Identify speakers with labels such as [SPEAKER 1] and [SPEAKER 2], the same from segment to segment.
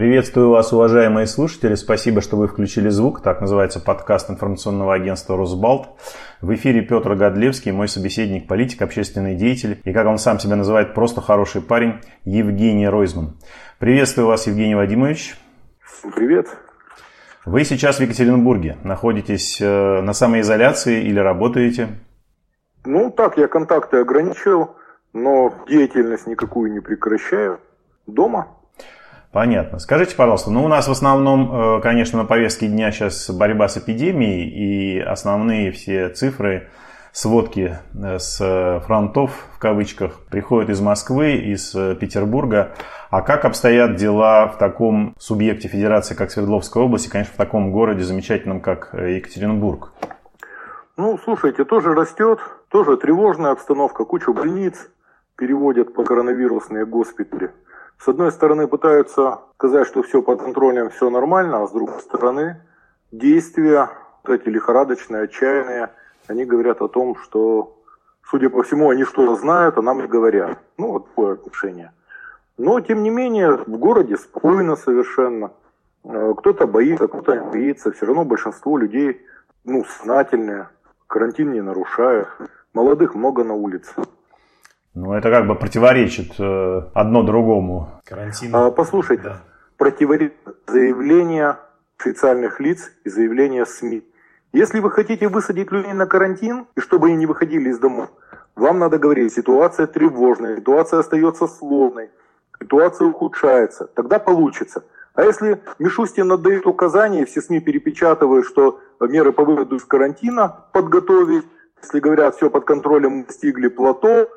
[SPEAKER 1] Приветствую вас, уважаемые слушатели. Спасибо, что вы включили звук. Так называется подкаст информационного агентства «Росбалт». В эфире Петр Годлевский, мой собеседник, политик, общественный деятель и, как он сам себя называет, просто хороший парень Евгений Ройзман. Приветствую вас, Евгений Вадимович.
[SPEAKER 2] Привет.
[SPEAKER 1] Вы сейчас в Екатеринбурге. Находитесь э, на самоизоляции или работаете?
[SPEAKER 2] Ну, так, я контакты ограничил, но деятельность никакую не прекращаю. Дома.
[SPEAKER 1] Понятно. Скажите, пожалуйста, ну у нас в основном, э, конечно, на повестке дня сейчас борьба с эпидемией и основные все цифры, сводки э, с фронтов, в кавычках, приходят из Москвы, из э, Петербурга. А как обстоят дела в таком субъекте федерации, как Свердловская область, и, конечно, в таком городе замечательном, как Екатеринбург?
[SPEAKER 2] Ну, слушайте, тоже растет, тоже тревожная обстановка, кучу больниц переводят по коронавирусные госпитали. С одной стороны пытаются сказать, что все под контролем, все нормально, а с другой стороны действия, вот эти лихорадочные, отчаянные, они говорят о том, что, судя по всему, они что-то знают, а нам не говорят. Ну, вот такое отношение. Но, тем не менее, в городе спокойно совершенно. Э, кто-то боится, кто-то не боится. Все равно большинство людей, ну, сознательные, карантин не нарушают. Молодых много на улице.
[SPEAKER 1] Ну, это как бы противоречит э, одно другому.
[SPEAKER 2] Карантин. А, послушайте, да. противоречит заявление официальных лиц и заявление СМИ. Если вы хотите высадить людей на карантин, и чтобы они не выходили из домов, вам надо говорить, ситуация тревожная, ситуация остается сложной, ситуация ухудшается, тогда получится. А если Мишустин отдает указания, все СМИ перепечатывают, что меры по выводу из карантина подготовить, если говорят, все под контролем, достигли плато,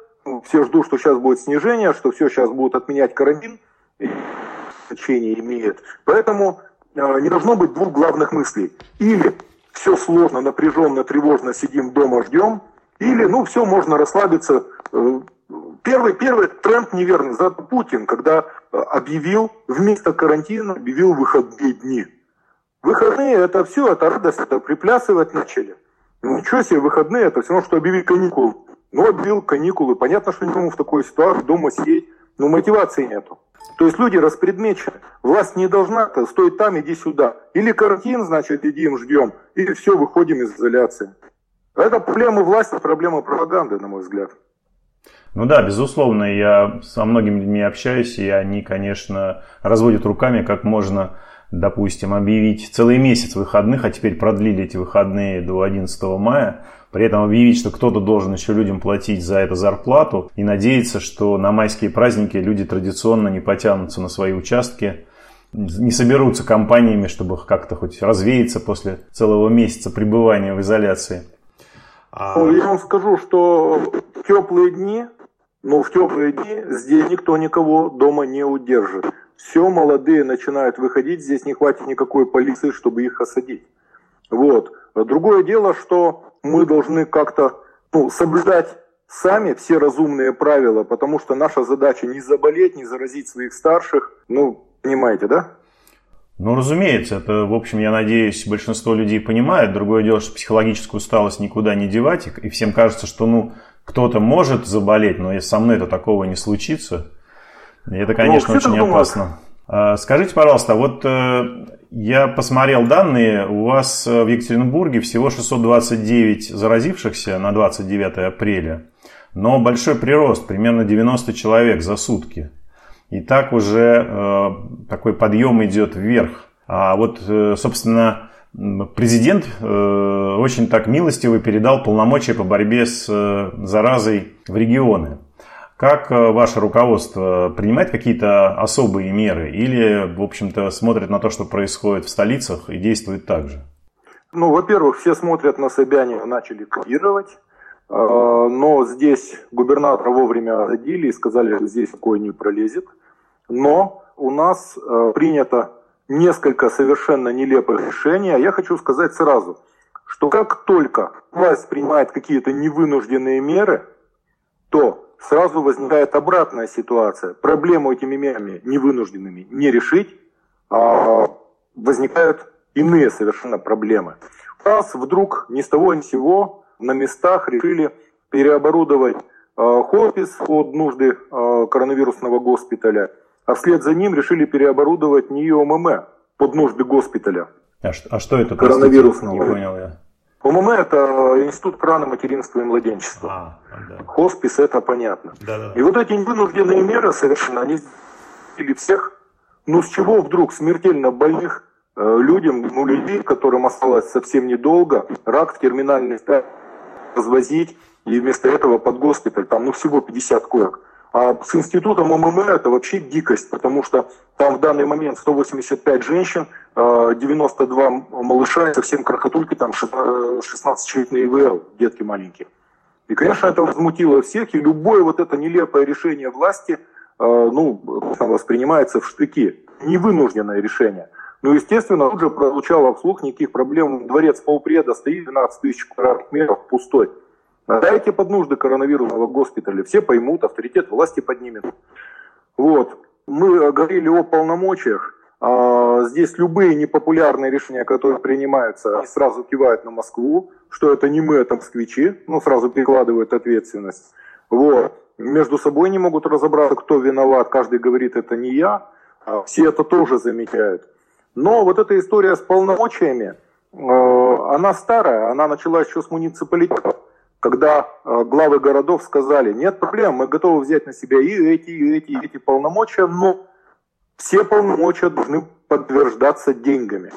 [SPEAKER 2] все ждут, что сейчас будет снижение, что все сейчас будут отменять карантин, значение имеет. Поэтому э, не должно быть двух главных мыслей. Или все сложно, напряженно, тревожно, сидим дома, ждем, или, ну, все, можно расслабиться. Э, первый, первый тренд неверный. За Путин, когда э, объявил, вместо карантина объявил выходные дни. Выходные это все, это радость, это приплясывать начали. Ну, ничего себе, выходные, это все равно, что объявить каникулы. Ну, отбил каникулы. Понятно, что никому в такой ситуации дома сидеть. Но мотивации нету. То есть люди распредмечены. Власть не должна стоить там, иди сюда. Или карантин, значит, идим, ждем. Или все, выходим из изоляции. Это проблема власти, проблема пропаганды, на мой взгляд.
[SPEAKER 1] Ну да, безусловно, я со многими людьми общаюсь, и они, конечно, разводят руками, как можно, допустим, объявить целый месяц выходных, а теперь продлили эти выходные до 11 мая, при этом объявить, что кто-то должен еще людям платить за это зарплату и надеяться, что на майские праздники люди традиционно не потянутся на свои участки, не соберутся компаниями, чтобы как-то хоть развеяться после целого месяца пребывания в изоляции.
[SPEAKER 2] А... Ну, я вам скажу, что в теплые дни, ну в теплые дни здесь никто никого дома не удержит. Все молодые начинают выходить, здесь не хватит никакой полиции, чтобы их осадить. Вот. Другое дело, что мы должны как-то ну, соблюдать сами все разумные правила, потому что наша задача не заболеть, не заразить своих старших. Ну, понимаете, да?
[SPEAKER 1] Ну, разумеется, это, в общем, я надеюсь, большинство людей понимает. Другое дело, что психологическую усталость никуда не девать, и всем кажется, что, ну, кто-то может заболеть, но если со мной то такого не случится, и это, конечно, ну, очень опасно. А, скажите, пожалуйста, вот э, я посмотрел данные, у вас э, в Екатеринбурге всего 629 заразившихся на 29 апреля, но большой прирост, примерно 90 человек за сутки. И так уже э, такой подъем идет вверх. А вот, собственно, президент очень так милостиво передал полномочия по борьбе с заразой в регионы. Как э, ваше руководство принимает какие-то особые меры или, в общем-то, смотрит на то, что происходит в столицах и действует так же?
[SPEAKER 2] Ну, во-первых, все смотрят на Собянина, начали кодировать. А, но здесь губернатора вовремя родили и сказали, что здесь такое не пролезет. Но у нас э, принято несколько совершенно нелепых решений. А я хочу сказать сразу, что как только власть принимает какие-то невынужденные меры, то сразу возникает обратная ситуация. Проблему этими мерами невынужденными не решить, а возникают иные совершенно проблемы. У нас вдруг ни с того ни с сего на местах решили переоборудовать э, хоспис под нужды э, коронавирусного госпиталя. а вслед за ним решили переоборудовать НИИ ОММ под нужды госпиталя.
[SPEAKER 1] А, а что это?
[SPEAKER 2] Коронавирусного.
[SPEAKER 1] Не понял я.
[SPEAKER 2] ОММ – это Институт крана материнства и младенчества. А, да. Хоспис – это понятно. Да, да. И вот эти вынужденные меры совершенно, они или всех, ну с чего вдруг смертельно больных э, людям, ну людей, которым осталось совсем недолго, рак в терминальной стадии развозить, и вместо этого под госпиталь, там ну всего 50 коек. А с институтом МММ это вообще дикость, потому что там в данный момент 185 женщин, 92 э, малыша и совсем крохотульки, там 16 человек на ИВЛ, детки маленькие. И, конечно, это возмутило всех, и любое вот это нелепое решение власти, э, ну, воспринимается в штыки. Невынужденное решение. Ну, естественно, тут же прозвучало вслух, никаких проблем. Дворец полпреда стоит 12 тысяч квадратных метров пустой. Дайте под нужды коронавирусного госпиталя, все поймут, авторитет власти поднимет. Вот. Мы говорили о полномочиях. А здесь любые непопулярные решения, которые принимаются, они сразу кивают на Москву, что это не мы, это москвичи, ну, сразу перекладывают ответственность. Вот. Между собой не могут разобраться, кто виноват, каждый говорит, это не я, а все это тоже замечают. Но вот эта история с полномочиями, э, она старая, она началась еще с муниципалитетов когда э, главы городов сказали, нет проблем, мы готовы взять на себя и эти, и эти, и эти полномочия, но все полномочия должны подтверждаться деньгами.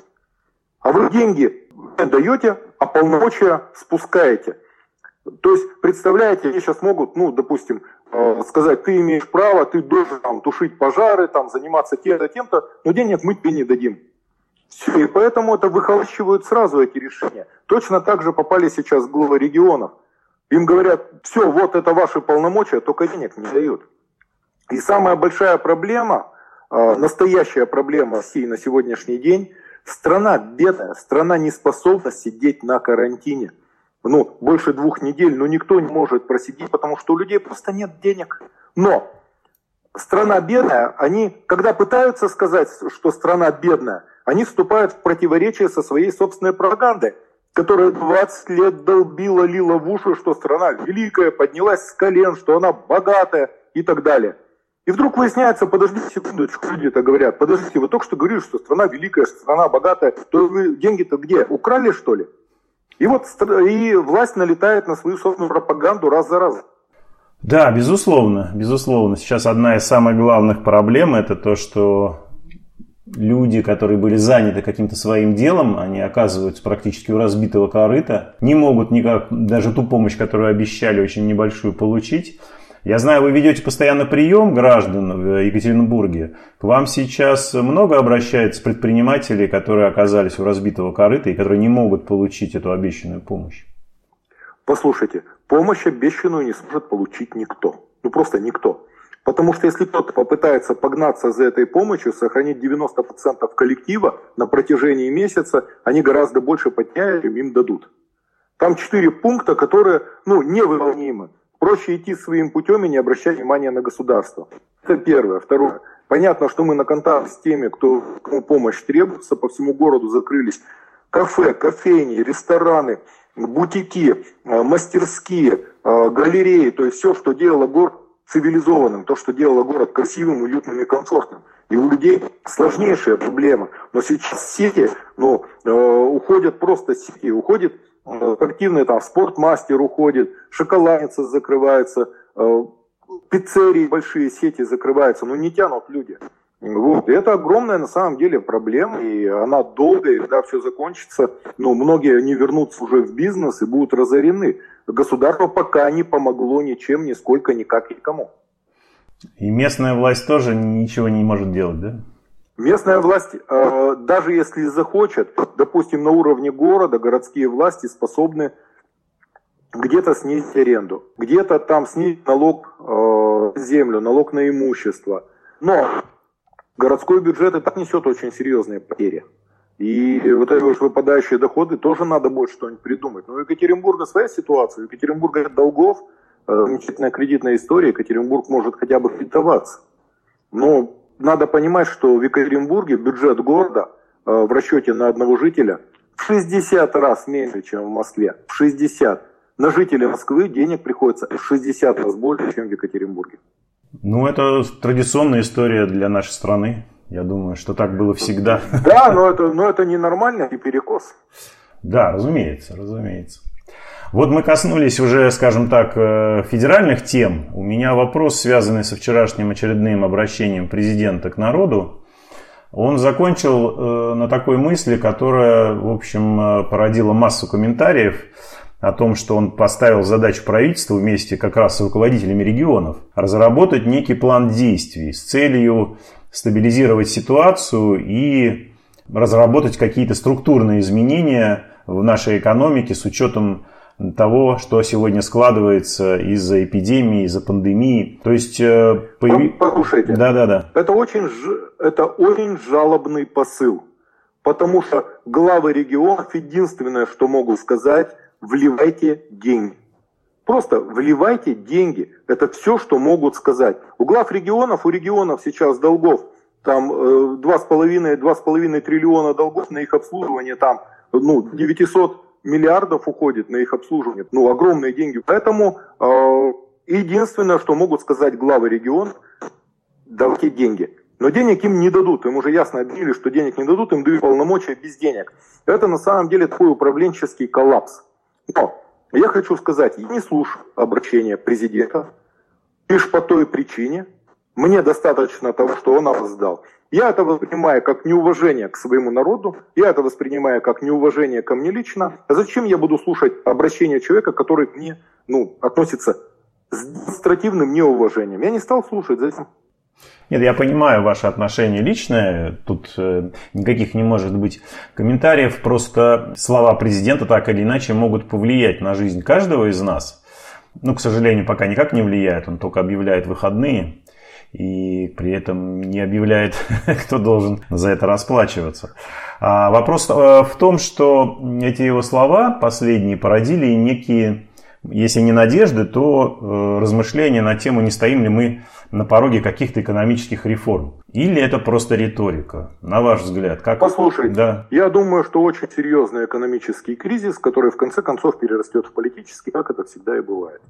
[SPEAKER 2] А вы деньги даете, а полномочия спускаете. То есть, представляете, они сейчас могут, ну, допустим, э, сказать, ты имеешь право, ты должен там, тушить пожары, там, заниматься тем-то, тем-то, но денег мы тебе не дадим. Все, и поэтому это выхолощивают сразу эти решения. Точно так же попали сейчас главы регионов – им говорят, все, вот это ваши полномочия, только денег не дают. И самая большая проблема, а, настоящая проблема России на сегодняшний день, страна бедная, страна не способна сидеть на карантине. Ну, больше двух недель, но никто не может просидеть, потому что у людей просто нет денег. Но страна бедная, они, когда пытаются сказать, что страна бедная, они вступают в противоречие со своей собственной пропагандой которая 20 лет долбила, лила в уши, что страна великая, поднялась с колен, что она богатая и так далее. И вдруг выясняется, подождите секундочку, люди это говорят, подождите, вы только что говорили, что страна великая, что страна богатая, то вы деньги-то где? Украли что ли? И вот и власть налетает на свою собственную пропаганду раз за разом.
[SPEAKER 1] Да, безусловно, безусловно. Сейчас одна из самых главных проблем это то, что люди, которые были заняты каким-то своим делом, они оказываются практически у разбитого корыта, не могут никак даже ту помощь, которую обещали, очень небольшую получить. Я знаю, вы ведете постоянно прием граждан в Екатеринбурге. К вам сейчас много обращается предпринимателей, которые оказались у разбитого корыта и которые не могут получить эту обещанную помощь?
[SPEAKER 2] Послушайте, помощь обещанную не сможет получить никто. Ну просто никто. Потому что если кто-то попытается погнаться за этой помощью, сохранить 90% коллектива на протяжении месяца, они гораздо больше потеряют, чем им дадут. Там четыре пункта, которые ну, невыполнимы. Проще идти своим путем и не обращать внимания на государство. Это первое. Второе. Понятно, что мы на контакт с теми, кто, кому помощь требуется, по всему городу закрылись кафе, кофейни, рестораны, бутики, э, мастерские, э, галереи, то есть все, что делало город цивилизованным, то, что делало город красивым, уютным и комфортным. И у людей сложнейшая проблема. Но сейчас сети, ну, э, уходят просто сети, уходит э, спортивный там спортмастер уходит, шоколадница закрывается, э, пиццерии большие сети закрываются, но не тянут люди. Вот. И это огромная на самом деле проблема, и она долгая, и когда все закончится, ну, многие не вернутся уже в бизнес и будут разорены. Государство пока не помогло ничем, нисколько, никак никому.
[SPEAKER 1] И местная власть тоже ничего не может делать, да?
[SPEAKER 2] Местная власть, э, даже если захочет, допустим, на уровне города, городские власти способны где-то снизить аренду, где-то там снизить налог э, землю, налог на имущество. Но городской бюджет и так несет очень серьезные потери. И вот эти вот выпадающие доходы тоже надо будет что-нибудь придумать. Но у Екатеринбурга своя ситуация. У Екатеринбурга нет долгов, э, замечательная кредитная история, Екатеринбург может хотя бы кредитоваться. Но надо понимать, что в Екатеринбурге бюджет города э, в расчете на одного жителя в 60 раз меньше, чем в Москве. В 60. На жителя Москвы денег приходится в 60 раз больше, чем в Екатеринбурге.
[SPEAKER 1] Ну, это традиционная история для нашей страны. Я думаю, что так было всегда.
[SPEAKER 2] Да, но это, но это ненормально и перекос.
[SPEAKER 1] Да, разумеется, разумеется. Вот мы коснулись уже, скажем так, э, федеральных тем. У меня вопрос, связанный со вчерашним очередным обращением президента к народу. Он закончил э, на такой мысли, которая, в общем, э, породила массу комментариев о том, что он поставил задачу правительству вместе как раз с руководителями регионов разработать некий план действий с целью стабилизировать ситуацию и разработать какие-то структурные изменения в нашей экономике с учетом того, что сегодня складывается из-за эпидемии, из-за пандемии. То есть... Э,
[SPEAKER 2] появи... Послушайте,
[SPEAKER 1] да, да, да.
[SPEAKER 2] Это, очень, это очень жалобный посыл. Потому что главы регионов единственное, что могут сказать, вливайте деньги. Просто вливайте деньги. Это все, что могут сказать. У глав регионов, у регионов сейчас долгов там 2,5-2,5 э, триллиона долгов на их обслуживание, там ну, 900 миллиардов уходит на их обслуживание. Ну, огромные деньги. Поэтому э, единственное, что могут сказать главы региона, давайте деньги. Но денег им не дадут. Им уже ясно объявили, что денег не дадут, им дают полномочия без денег. Это на самом деле такой управленческий коллапс. Но я хочу сказать, я не слушаю обращения президента лишь по той причине, мне достаточно того, что он опоздал. Я это воспринимаю как неуважение к своему народу, я это воспринимаю как неуважение ко мне лично. А зачем я буду слушать обращение человека, который к мне ну, относится с демонстративным неуважением? Я не стал слушать, зачем?
[SPEAKER 1] Нет, я понимаю ваше отношение личное, тут э, никаких не может быть комментариев, просто слова президента так или иначе могут повлиять на жизнь каждого из нас. Ну, к сожалению, пока никак не влияет, он только объявляет выходные и при этом не объявляет, кто должен за это расплачиваться. А вопрос э, в том, что эти его слова последние породили некие, если не надежды, то э, размышления на тему, не стоим ли мы на пороге каких-то экономических реформ. Или это просто риторика, на ваш взгляд? Как...
[SPEAKER 2] Послушайте, да. я думаю, что очень серьезный экономический кризис, который в конце концов перерастет в политический, как это всегда и бывает.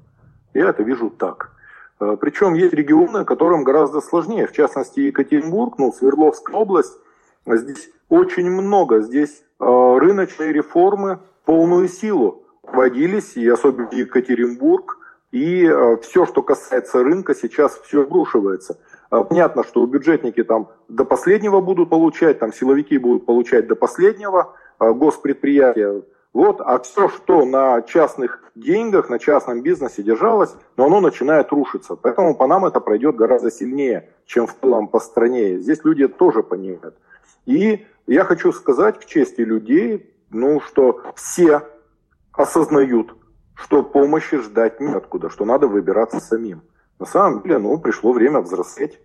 [SPEAKER 2] Я это вижу так. Э, Причем есть регионы, которым гораздо сложнее. В частности, Екатеринбург, ну, Свердловская область. Здесь очень много. Здесь э, рыночные реформы полную силу вводились, и особенно Екатеринбург. И э, все, что касается рынка, сейчас все обрушивается. Понятно, что бюджетники там до последнего будут получать, там силовики будут получать до последнего, госпредприятия вот, а все, что на частных деньгах, на частном бизнесе держалось, но оно начинает рушиться. Поэтому по нам это пройдет гораздо сильнее, чем в целом по стране. Здесь люди тоже понимают. И я хочу сказать к чести людей, ну, что все осознают, что помощи ждать неоткуда, что надо выбираться самим. На самом деле, ну, пришло время взрослеть.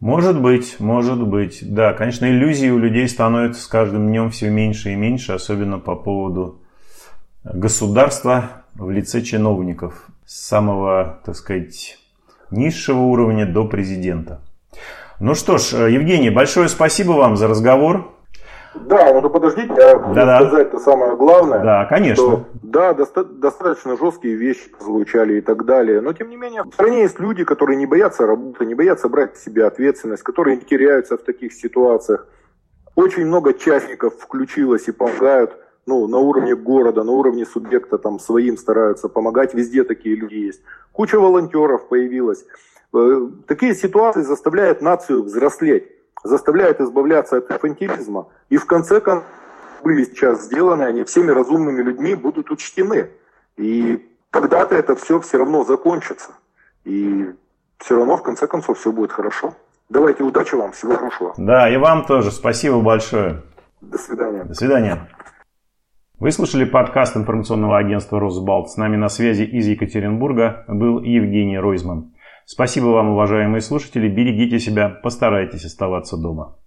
[SPEAKER 1] Может быть, может быть. Да, конечно, иллюзий у людей становится с каждым днем все меньше и меньше, особенно по поводу государства в лице чиновников с самого, так сказать, низшего уровня до президента. Ну что ж, Евгений, большое спасибо вам за разговор.
[SPEAKER 2] Да, ну то подождите, я да, сказать это самое главное.
[SPEAKER 1] Да, конечно. Что,
[SPEAKER 2] да, доста- достаточно жесткие вещи звучали и так далее. Но тем не менее, в стране есть люди, которые не боятся работы, не боятся брать в себя ответственность, которые не теряются в таких ситуациях. Очень много частников включилось и помогают ну, на уровне города, на уровне субъекта там своим стараются помогать. Везде такие люди есть. Куча волонтеров появилась. Э, такие ситуации заставляют нацию взрослеть заставляет избавляться от инфантилизма. И в конце концов, были сейчас сделаны, они всеми разумными людьми будут учтены. И когда-то это все все равно закончится. И все равно, в конце концов, все будет хорошо. Давайте, удачи вам, всего хорошего.
[SPEAKER 1] Да, и вам тоже. Спасибо большое.
[SPEAKER 2] До свидания.
[SPEAKER 1] До свидания. Вы слушали подкаст информационного агентства «Росбалт». С нами на связи из Екатеринбурга был Евгений Ройзман. Спасибо вам, уважаемые слушатели. Берегите себя, постарайтесь оставаться дома.